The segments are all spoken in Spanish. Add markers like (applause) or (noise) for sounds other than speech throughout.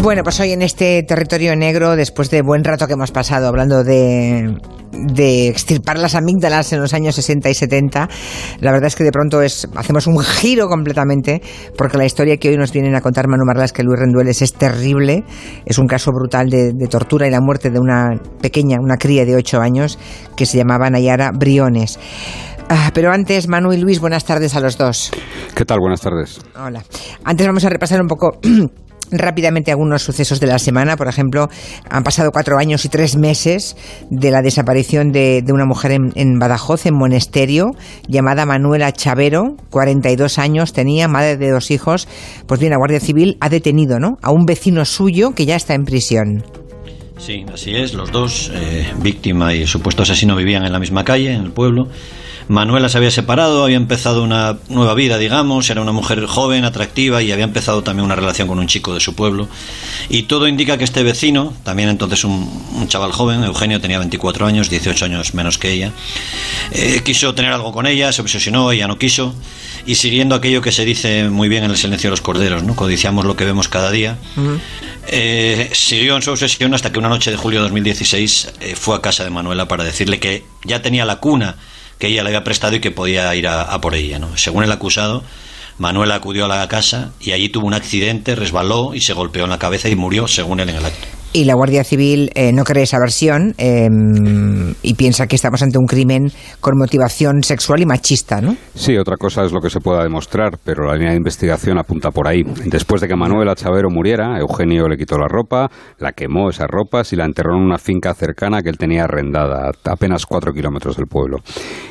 Bueno, pues hoy en este territorio negro, después de buen rato que hemos pasado hablando de, de extirpar las amígdalas en los años 60 y 70, la verdad es que de pronto es, hacemos un giro completamente, porque la historia que hoy nos vienen a contar Manu Marlas que Luis Rendueles es terrible, es un caso brutal de, de tortura y la muerte de una pequeña, una cría de 8 años que se llamaba Nayara Briones. Ah, pero antes, Manu y Luis, buenas tardes a los dos. ¿Qué tal? Buenas tardes. Hola. Antes vamos a repasar un poco (clears throat) rápidamente algunos sucesos de la semana. Por ejemplo, han pasado cuatro años y tres meses de la desaparición de, de una mujer en, Badajoz, en Monesterio, llamada Manuela Chavero, 42 años tenía, madre de dos hijos. Pues bien, la Guardia Civil ha detenido ¿no? a un vecino suyo que ya está en prisión. Sí, así es. Los dos, eh, víctima y supuesto asesino, vivían en la misma calle, en el pueblo. Manuela se había separado, había empezado una nueva vida, digamos, era una mujer joven, atractiva y había empezado también una relación con un chico de su pueblo. Y todo indica que este vecino, también entonces un, un chaval joven, Eugenio tenía 24 años, 18 años menos que ella, eh, quiso tener algo con ella, se obsesionó, ella no quiso, y siguiendo aquello que se dice muy bien en el silencio de los corderos, ¿no? codiciamos lo que vemos cada día. Uh -huh. Eh, siguió en su obsesión hasta que una noche de julio de 2016 eh, fue a casa de Manuela para decirle que ya tenía la cuna que ella le había prestado y que podía ir a, por ella. ¿no? Según el acusado, Manuela acudió a la casa y allí tuvo un accidente, resbaló y se golpeó en la cabeza y murió, según él en el acto. Y la Guardia Civil eh, no cree esa versión eh, y piensa que estamos ante un crimen con motivación sexual y machista, ¿no? Sí, otra cosa es lo que se pueda demostrar, pero la línea de investigación apunta por ahí. Después de que Manuela Chavero muriera, Eugenio le quitó la ropa, la quemó esas ropas y la enterró en una finca cercana que él tenía arrendada, a apenas cuatro kilómetros del pueblo.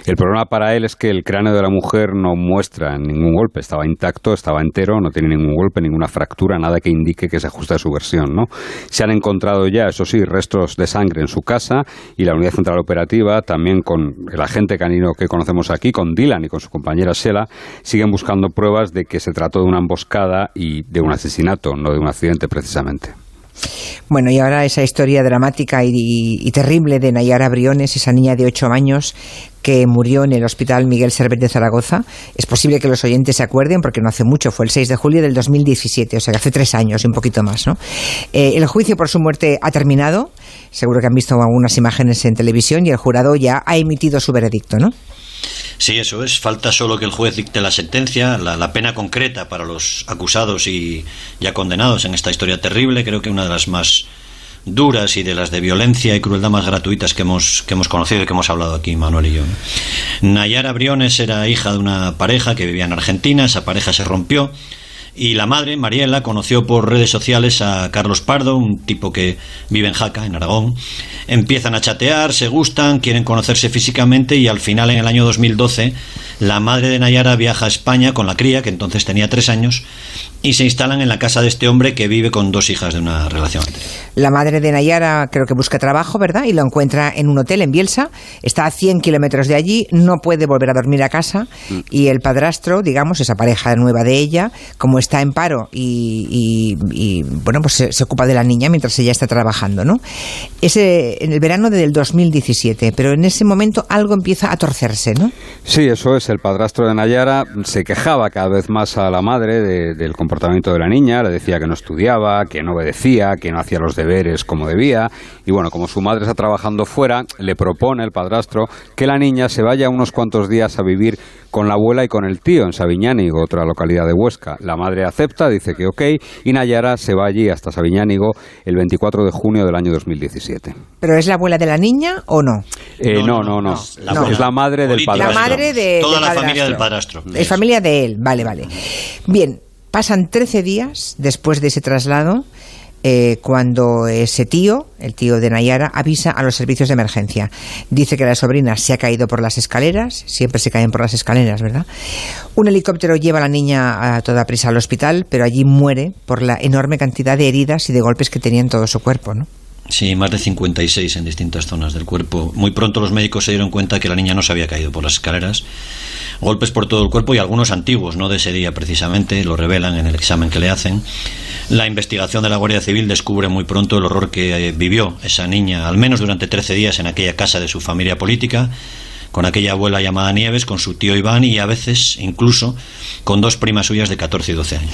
El problema para él es que el cráneo de la mujer no muestra ningún golpe, estaba intacto, estaba entero, no tiene ningún golpe, ninguna fractura, nada que indique que se ajuste a su versión, ¿no? Se han encontrado ya, eso sí, restos de sangre en su casa y la unidad central operativa, también con el agente canino que conocemos aquí, con Dylan y con su compañera Sela, siguen buscando pruebas de que se trató de una emboscada y de un asesinato, no de un accidente precisamente. Bueno, y ahora esa historia dramática y, terrible de Nayara Briones, esa niña de ocho años que murió en el Hospital Miguel Servet de Zaragoza. Es posible que los oyentes se acuerden, porque no hace mucho, fue el 6 de julio del 2017, o sea que hace tres años y un poquito más. ¿no? Eh, el juicio por su muerte ha terminado, seguro que han visto algunas imágenes en televisión, y el jurado ya ha emitido su veredicto, ¿no? Sí, eso es. Falta solo que el juez dicte la sentencia, la, la, pena concreta para los acusados y ya condenados en esta historia terrible. Creo que una de las más duras y de las de violencia y crueldad más gratuitas que hemos, que hemos conocido y que hemos hablado aquí, Manuel y yo. Nayara Briones era hija de una pareja que vivía en Argentina, esa pareja se rompió y la madre, Mariela, conoció por redes sociales a Carlos Pardo, un tipo que vive en Jaca, en Aragón. Empiezan a chatear, se gustan, quieren conocerse físicamente y al final, en el año 2012, la madre de Nayara viaja a España con la cría, que entonces tenía tres años, y se instalan en la casa de este hombre que vive con dos hijas de una relación anterior. La madre de Nayara creo que busca trabajo, ¿verdad? Y lo encuentra en un hotel en Bielsa. Está a 100 kilómetros de allí, no puede volver a dormir a casa. Mm. Y el padrastro, digamos, esa pareja nueva de ella, como está en paro y, y, y bueno, pues se, se, ocupa de la niña mientras ella está trabajando, ¿no? Ese, en el verano del 2017, pero en ese momento algo empieza a torcerse, ¿no? Sí, eso es. El padrastro de Nayara se quejaba cada vez más a la madre de, del comportamiento de la niña, le decía que no estudiaba, que no obedecía, que no hacía los deberes como debía. Y bueno, como su madre está trabajando fuera, le propone el padrastro que la niña se vaya unos cuantos días a vivir con la abuela y con el tío en Sabiñánigo, otra localidad de Huesca. La madre acepta, dice que ok, y Nayara se va allí hasta Sabiñánigo el 24 de junio del año 2017. ¿Pero es la abuela de la niña o no? Eh, no, no, no, no. La no. Es la madre del padrastro. La madre de, Toda la padrastro. familia del padrastro. Es familia de él, vale, vale. Bien, pasan 13 días después de ese traslado eh, cuando ese tío, el tío de Nayara, avisa a los servicios de emergencia. Dice que la sobrina se ha caído por las escaleras, siempre se caen por las escaleras, ¿verdad? Un helicóptero lleva a la niña a toda prisa al hospital, pero allí muere por la enorme cantidad de heridas y de golpes que tenía en todo su cuerpo, ¿no? Sí, más de 56 en distintas zonas del cuerpo. Muy pronto los médicos se dieron cuenta que la niña no se había caído por las escaleras. Golpes por todo el cuerpo y algunos antiguos, no de ese día precisamente, lo revelan en el examen que le hacen. La investigación de la Guardia Civil descubre muy pronto el horror que vivió esa niña, al menos durante 13 días en aquella casa de su familia política con aquella abuela llamada Nieves, con su tío Iván y a veces incluso con dos primas suyas de 14 y 12 años.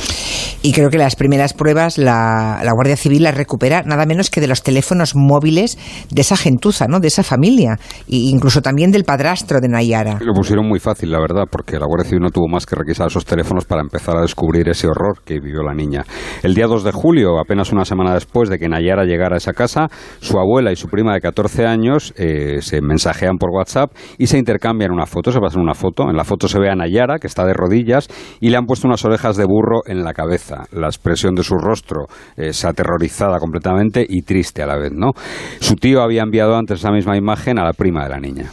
Y creo que las primeras pruebas la, la Guardia Civil las recupera nada menos que de los teléfonos móviles de esa gentuza, ¿no? de esa familia, e incluso también del padrastro de Nayara. Lo pusieron muy fácil, la verdad, porque la Guardia Civil no tuvo más que requisar esos teléfonos para empezar a descubrir ese horror que vivió la niña. El día 2 de julio, apenas una semana después de que Nayara llegara a esa casa, su abuela y su prima de 14 años eh, se mensajean por WhatsApp y se intercambian una foto, se pasan una foto. En la foto se ve a Nayara, que está de rodillas, y le han puesto unas orejas de burro en la cabeza. La expresión de su rostro es aterrorizada completamente y triste a la vez, ¿no? Su tío había enviado antes esa misma imagen a la prima de la niña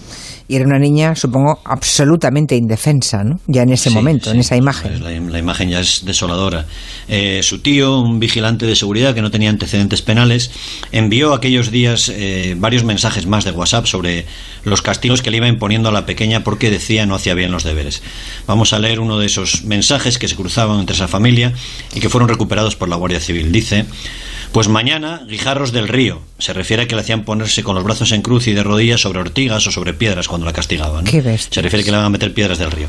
y era una niña, supongo, absolutamente indefensa, ¿no? Ya en ese momento, en esa imagen. La, imagen ya es desoladora. Eh, su tío, un vigilante de seguridad que no tenía antecedentes penales, envió aquellos días eh, varios mensajes más de WhatsApp sobre los castigos que le iba imponiendo a la pequeña porque decía no hacía bien los deberes. Vamos a leer uno de esos mensajes que se cruzaban entre esa familia y que fueron recuperados por la Guardia Civil. Dice pues mañana, guijarros del río. Se refiere a que le hacían ponerse con los brazos en cruz y de rodillas sobre ortigas o sobre piedras cuando la castigaban. Se refiere a que le van a meter piedras del río.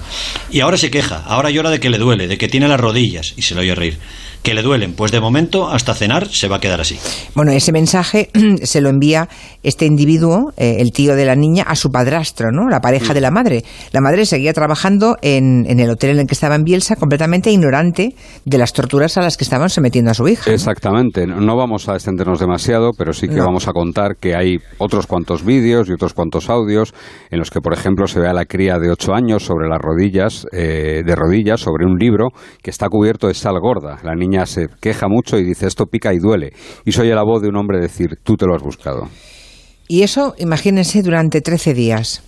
Y ahora se queja, ahora llora de que le duele, de que tiene las rodillas y se le oye reír que le duelen. Pues de momento, hasta cenar, se va a quedar así. Bueno, ese mensaje (clears throat) se lo envía este individuo, eh, el tío de la niña, a su padrastro, ¿no? La pareja mm. de la madre. La madre seguía trabajando en, el hotel en el que estaba en Bielsa, completamente ignorante de las torturas a las que estaban sometiendo a su hija. Exactamente. No vamos a extendernos demasiado, pero sí que vamos a contar que hay otros cuantos vídeos y otros cuantos audios en los que, por ejemplo, se ve a la cría de ocho años sobre las rodillas, eh, de rodillas, sobre un libro que está cubierto de sal gorda. La niña se queja mucho y dice esto pica y duele. Y se oye la voz de un hombre decir, tú te lo has buscado. Y eso, imagínense, durante 13 días.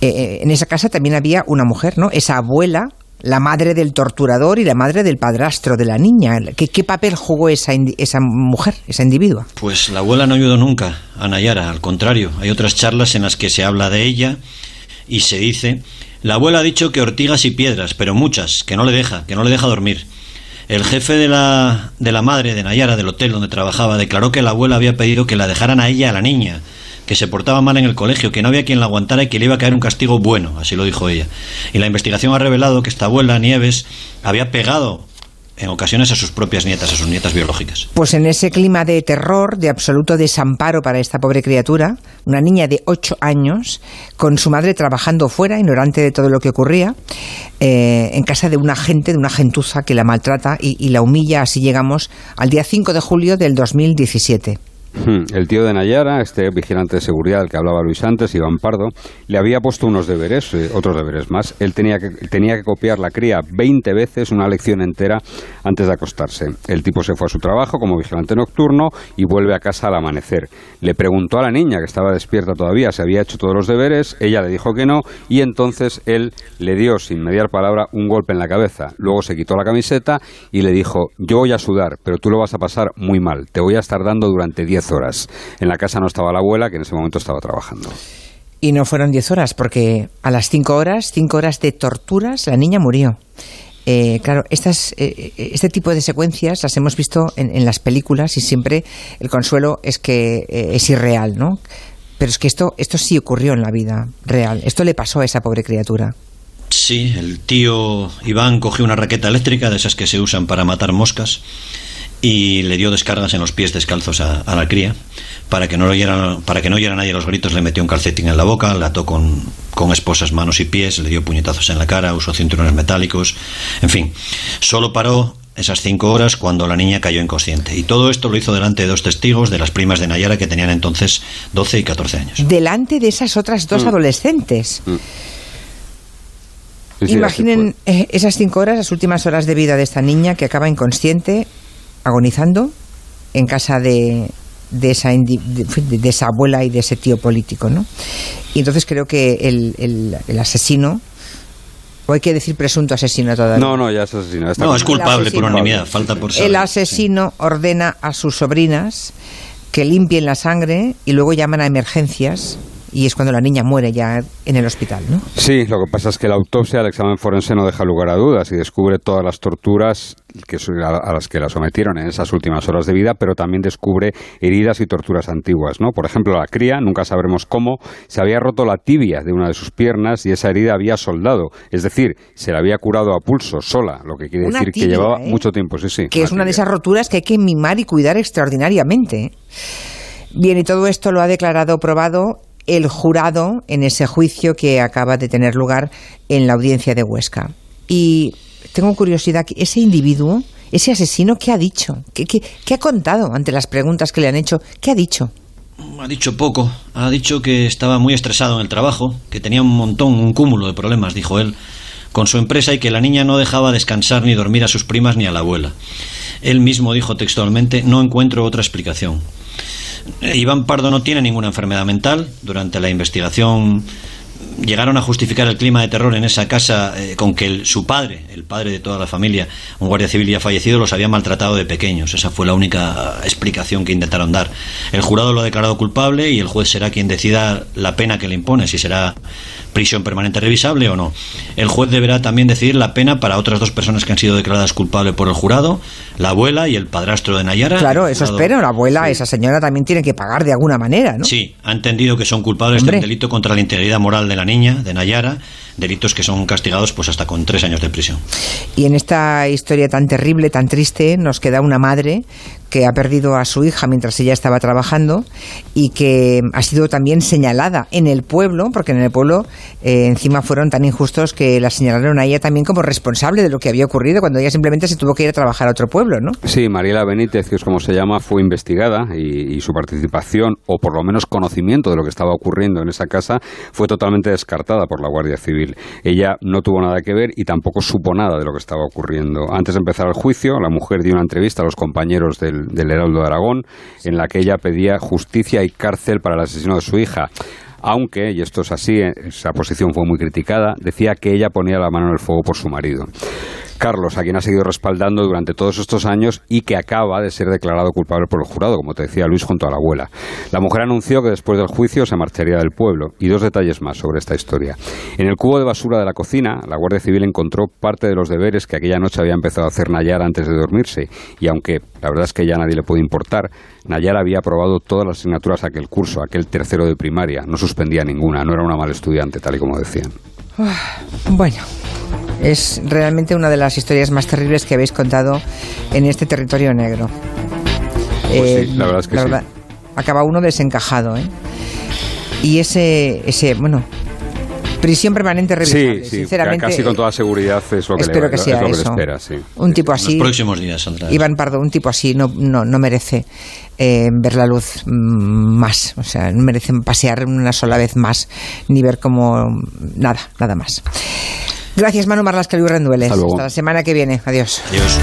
Eh, eh, en esa casa también había una mujer, ¿no? Esa abuela, la madre del torturador y la madre del padrastro de la niña. ¿Qué, qué papel jugó esa, esa mujer, esa individua? Pues la abuela no ayudó nunca a Nayara, al contrario. Hay otras charlas en las que se habla de ella y se dice, la abuela ha dicho que ortigas y piedras, pero muchas, que no le deja, que no le deja dormir. El jefe de la, de la madre de Nayara, del hotel donde trabajaba, declaró que la abuela había pedido que la dejaran a ella, a la niña, que se portaba mal en el colegio, que no había quien la aguantara y que le iba a caer un castigo bueno, así lo dijo ella. Y la investigación ha revelado que esta abuela, Nieves, había pegado en ocasiones a sus propias nietas, a sus nietas biológicas. Pues en ese clima de terror, de absoluto desamparo para esta pobre criatura, una niña de ocho años, con su madre trabajando fuera, ignorante de todo lo que ocurría, eh, en casa de un agente, de una gentuza que la maltrata y, y la humilla, así llegamos al día 5 de julio del 2017. Hmm, el tío de Nayara, este vigilante de seguridad del que hablaba Luis antes, Iván Pardo, le había puesto unos deberes, eh, otros deberes más. Él tenía que, tenía que copiar la cría 20 veces, una lección entera, antes de acostarse. El tipo se fue a su trabajo como vigilante nocturno y vuelve a casa al amanecer. Le preguntó a la niña, que estaba despierta todavía, si había hecho todos los deberes. Ella le dijo que no y entonces él le dio, sin mediar palabra, un golpe en la cabeza. Luego se quitó la camiseta y le dijo, yo voy a sudar, pero tú lo vas a pasar muy mal. Te voy a estar dando durante 10 horas. En la casa no estaba la abuela, que en ese momento estaba trabajando. Y no fueron 10 horas, porque a las 5 horas, 5 horas de torturas, la niña murió. Eh, claro, estas, eh, este tipo de secuencias las hemos visto en, las películas y siempre el consuelo es que eh, es irreal, ¿no? Pero es que esto, esto sí ocurrió en la vida real. Esto le pasó a esa pobre criatura. Sí, el tío Iván cogió una raqueta eléctrica de esas que se usan para matar moscas y le dio descargas en los pies descalzos a, la cría. Para que, no oyera, para que no oyera nadie los gritos, le metió un calcetín en la boca, la ató con, con esposas manos y pies, le dio puñetazos en la cara, usó cinturones metálicos. En fin, solo paró esas cinco horas cuando la niña cayó inconsciente. Y todo esto lo hizo delante de dos testigos de las primas de Nayara que tenían entonces 12 y 14 años. Delante de esas otras dos mm. adolescentes. Mm. Imaginen eh, esas cinco horas, las últimas horas de vida de esta niña que acaba inconsciente agonizando en casa de, de esa, de, esa abuela y de ese tío político, ¿no? Y entonces creo que el, el, asesino, o hay que decir presunto asesino todavía. No, no, ya es asesino. no, es culpable por unanimidad, falta por El asesino ordena a sus sobrinas que limpien la sangre y luego llaman a emergencias y es cuando la niña muere ya en el hospital, ¿no? Sí, lo que pasa es que la autopsia, el examen forense no deja lugar a dudas y descubre todas las torturas que, a las que la sometieron en esas últimas horas de vida, pero también descubre heridas y torturas antiguas, ¿no? Por ejemplo, la cría, nunca sabremos cómo, se había roto la tibia de una de sus piernas y esa herida había soldado, es decir, se la había curado a pulso, sola, lo que quiere decir que llevaba ¿eh? mucho tiempo, sí, sí. Que es una de esas roturas que hay que mimar y cuidar extraordinariamente. Bien, y todo esto lo ha declarado probado el jurado en ese juicio que acaba de tener lugar en la audiencia de Huesca. Y tengo curiosidad, ese individuo, ese asesino, ¿qué ha dicho? ¿Qué, qué, ha contado ante las preguntas que le han hecho? ¿Qué ha dicho? Ha dicho poco. Ha dicho que estaba muy estresado en el trabajo, que tenía un montón, un cúmulo de problemas, dijo él, con su empresa y que la niña no dejaba descansar ni dormir a sus primas ni a la abuela. Él mismo dijo textualmente, no encuentro otra explicación. Iván Pardo no tiene ninguna enfermedad mental. Durante la investigación llegaron a justificar el clima de terror en esa casa eh, con que su padre, el padre de toda la familia, un guardia civil ya fallecido, los había maltratado de pequeños. Esa fue la única explicación que intentaron dar. El jurado lo ha declarado culpable y el juez será quien decida la pena que le impone, si será prisión permanente revisable o no. El juez deberá también decidir la pena para otras dos personas que han sido declaradas culpables por el jurado, la abuela y el padrastro de Nayara. Claro, eso espero. La abuela, esa señora también tiene que pagar de alguna manera, ¿no? Sí, ha entendido que son culpables del delito contra la integridad moral de la niña, de Nayara, delitos que son castigados pues hasta con tres años de prisión. Y en esta historia tan terrible, tan triste, nos queda una madre que ha perdido a su hija mientras ella estaba trabajando y que ha sido también señalada en el pueblo, porque en el pueblo eh, encima fueron tan injustos que la señalaron a ella también como responsable de lo que había ocurrido cuando ella simplemente se tuvo que ir a trabajar a otro pueblo, ¿no? Sí, Mariela Benítez, que es como se llama, fue investigada y, y su participación, o por lo menos conocimiento de lo que estaba ocurriendo en esa casa, fue totalmente descartada por la Guardia Civil. Ella no tuvo nada que ver y tampoco supo nada de lo que estaba ocurriendo. Antes de empezar el juicio, la mujer dio una entrevista a los compañeros del del, Heraldo de Aragón, en la que ella pedía justicia y cárcel para el asesino de su hija aunque, y esto es así, esa posición fue muy criticada, decía que ella ponía la mano en el fuego por su marido. Carlos, a quien ha seguido respaldando durante todos estos años y que acaba de ser declarado culpable por el jurado, como te decía Luis, junto a la abuela. La mujer anunció que después del juicio se marcharía del pueblo. Y dos detalles más sobre esta historia. En el cubo de basura de la cocina, la Guardia Civil encontró parte de los deberes que aquella noche había empezado a hacer Nayara antes de dormirse. Y aunque la verdad es que ya a nadie le puede importar, Nayara había aprobado todas las asignaturas aquel curso, aquel tercero de primaria. No suspendía ninguna, no era una mala estudiante, tal y como decían. Bueno, es realmente una de las historias más terribles que habéis contado en este territorio negro. Pues sí, la verdad es que sí. acaba uno desencajado, ¿eh? Y ese, ese, bueno, prisión permanente revisable. Sí, sí, casi con toda seguridad es lo que, espero le, que sea es eso. espera, sí. Un tipo así. Los próximos días, Iván Pardo, un tipo así no, no, no merece eh, ver la luz mm, más. O sea, no merece pasear una sola vez más, ni ver como nada, nada más. Gracias, Manu Marlasca y Rendueles. Hasta, Hasta la semana que viene. Adiós. Adiós.